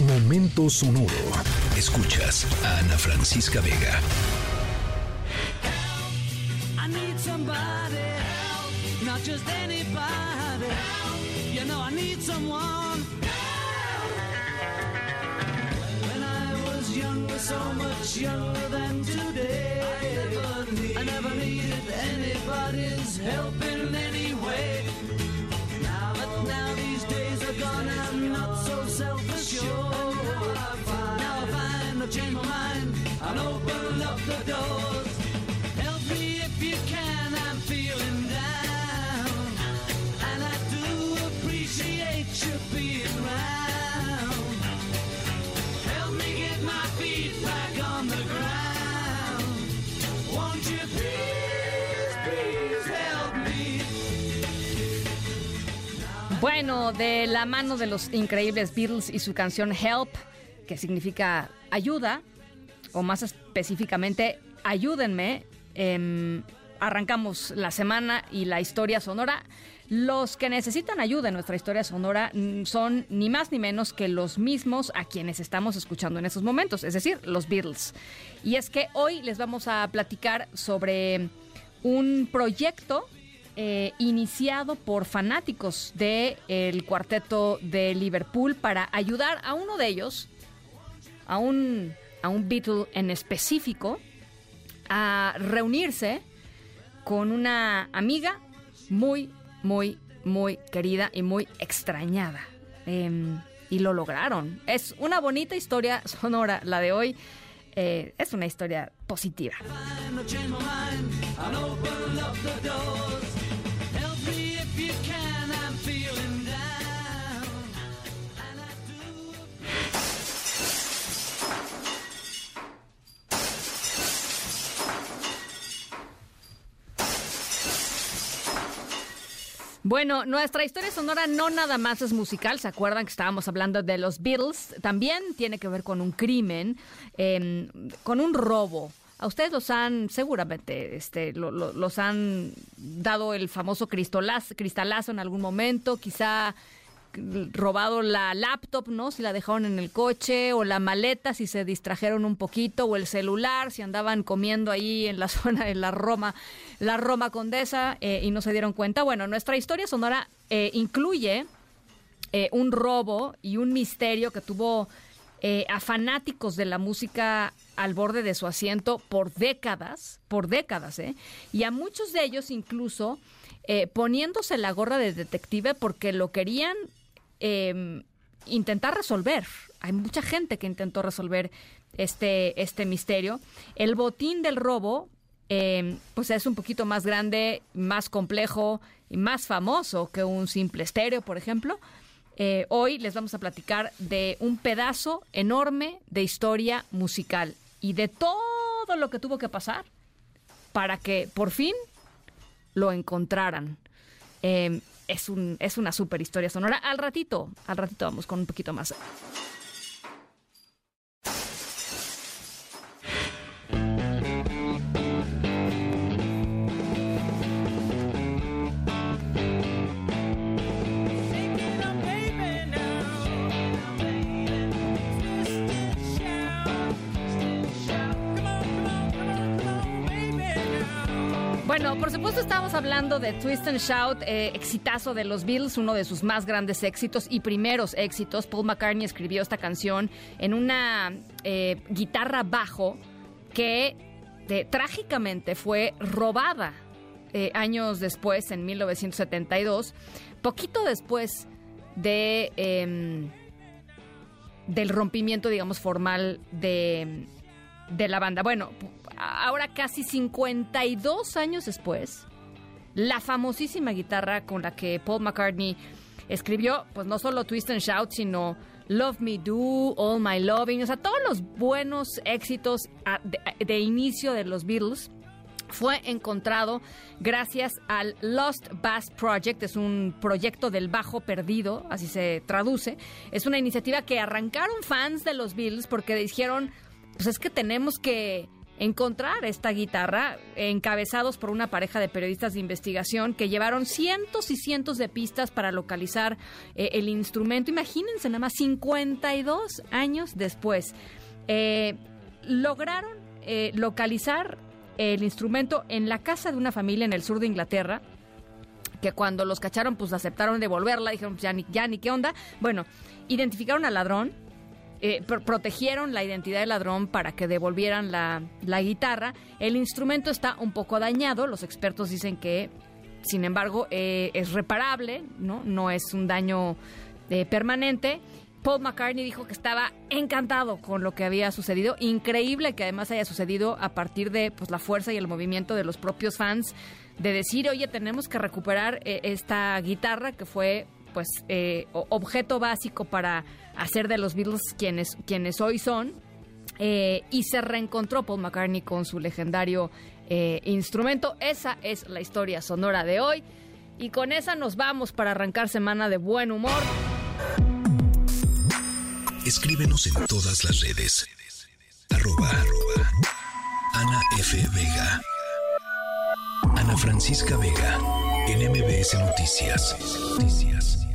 Momento sonoro. Escuchas a Ana Francisca Vega. I need somebody not just anybody. You know I need someone. When I was younger, so much younger than today, I never, needed anybody's help in any way. Bueno, de la mano de los increíbles Beatles y su canción Help, que significa ayuda, o más específicamente, ayúdenme, em, arrancamos la semana y la historia sonora. Los que necesitan ayuda en nuestra historia sonora mm, son ni más ni menos que los mismos a quienes estamos escuchando en estos momentos, es decir, los Beatles. Y es que hoy les vamos a platicar sobre un proyecto eh, iniciado por fanáticos del el cuarteto de Liverpool para ayudar a uno de ellos, a un, a un Beatle en específico, a reunirse con una amiga muy, muy, muy querida y muy extrañada. Em, y lo lograron. Es una bonita historia sonora la de hoy. Eh, es una historia positiva. Bueno, nuestra historia sonora no nada más es musical. ¿Se acuerdan que estábamos hablando de los Beatles? También tiene que ver con un crimen, eh, con un robo. A ustedes los han, seguramente, este, lo- lo- los han dado el famoso cristalazo en algún momento, quizá robado la laptop, ¿no? Si la dejaron en el coche, o la maleta, si se distrajeron un poquito, o el celular, si andaban comiendo ahí en la zona de la Roma, la Roma Condesa, eh, y no se dieron cuenta. Bueno, nuestra historia sonora eh, incluye eh, un robo y un misterio que tuvo eh, a fanáticos de la música al borde de su asiento por décadas, por décadas, ¿eh? Y a muchos de ellos incluso eh, poniéndose la gorra de detective porque lo querían eh, intentar resolver. Hay mucha gente que intentó resolver este, este misterio. El botín del robo, eh, pues es un poquito más grande, más complejo y más famoso que un simple estéreo, por ejemplo. Eh, hoy les vamos a platicar de un pedazo enorme de historia musical y de todo lo que tuvo que pasar para que por fin lo encontraran. Eh, es, un, es una super historia sonora. Al ratito, al ratito vamos con un poquito más. Bueno, por supuesto estábamos hablando de Twist and Shout, eh, exitazo de los Beatles, uno de sus más grandes éxitos y primeros éxitos. Paul McCartney escribió esta canción en una eh, guitarra bajo que eh, trágicamente fue robada eh, años después, en 1972, poquito después de em, del rompimiento, digamos, formal de, de la banda. Bueno, ahora casi 52 años después, la famosísima guitarra con la que Paul McCartney escribió, pues no solo Twist and Shout, sino Love Me Do, All My Loving, o sea, todos los buenos éxitos de, de inicio de los Beatles fue encontrado gracias al Lost Bass Project. Es un proyecto del bajo perdido, así se traduce. Es una iniciativa que arrancaron fans de los Beatles porque dijeron, pues es que tenemos que encontrar esta guitarra, encabezados por una pareja de periodistas de investigación que llevaron cientos y cientos de pistas para localizar eh, el instrumento. Imagínense nada más 52 años después. Eh, lograron eh, localizar el instrumento en la casa de una familia en el sur de Inglaterra que cuando los cacharon pues aceptaron devolverla, dijeron pues ya ni, ya ni qué onda. Bueno, identificaron al ladrón, eh, protegieron la identidad del ladrón para que devolvieran la, guitarra. El instrumento está un poco dañado, los expertos dicen que, sin embargo, eh, es reparable, ¿no? No es un daño eh, permanente. Paul McCartney dijo que estaba encantado con lo que había sucedido. Increíble que además haya sucedido a partir de pues, la fuerza y el movimiento de los propios fans de decir, oye, tenemos que recuperar esta guitarra que fue pues objeto básico para hacer de los Beatles quienes, quienes hoy son. Eh, y se reencontró Paul McCartney con su legendario eh, instrumento. Esa es la historia sonora de hoy. Y con esa nos vamos para arrancar semana de buen humor. Escríbenos en todas las redes. Arroba, Ana F. Vega. Ana Francisca Vega. En MBS Noticias. Noticias.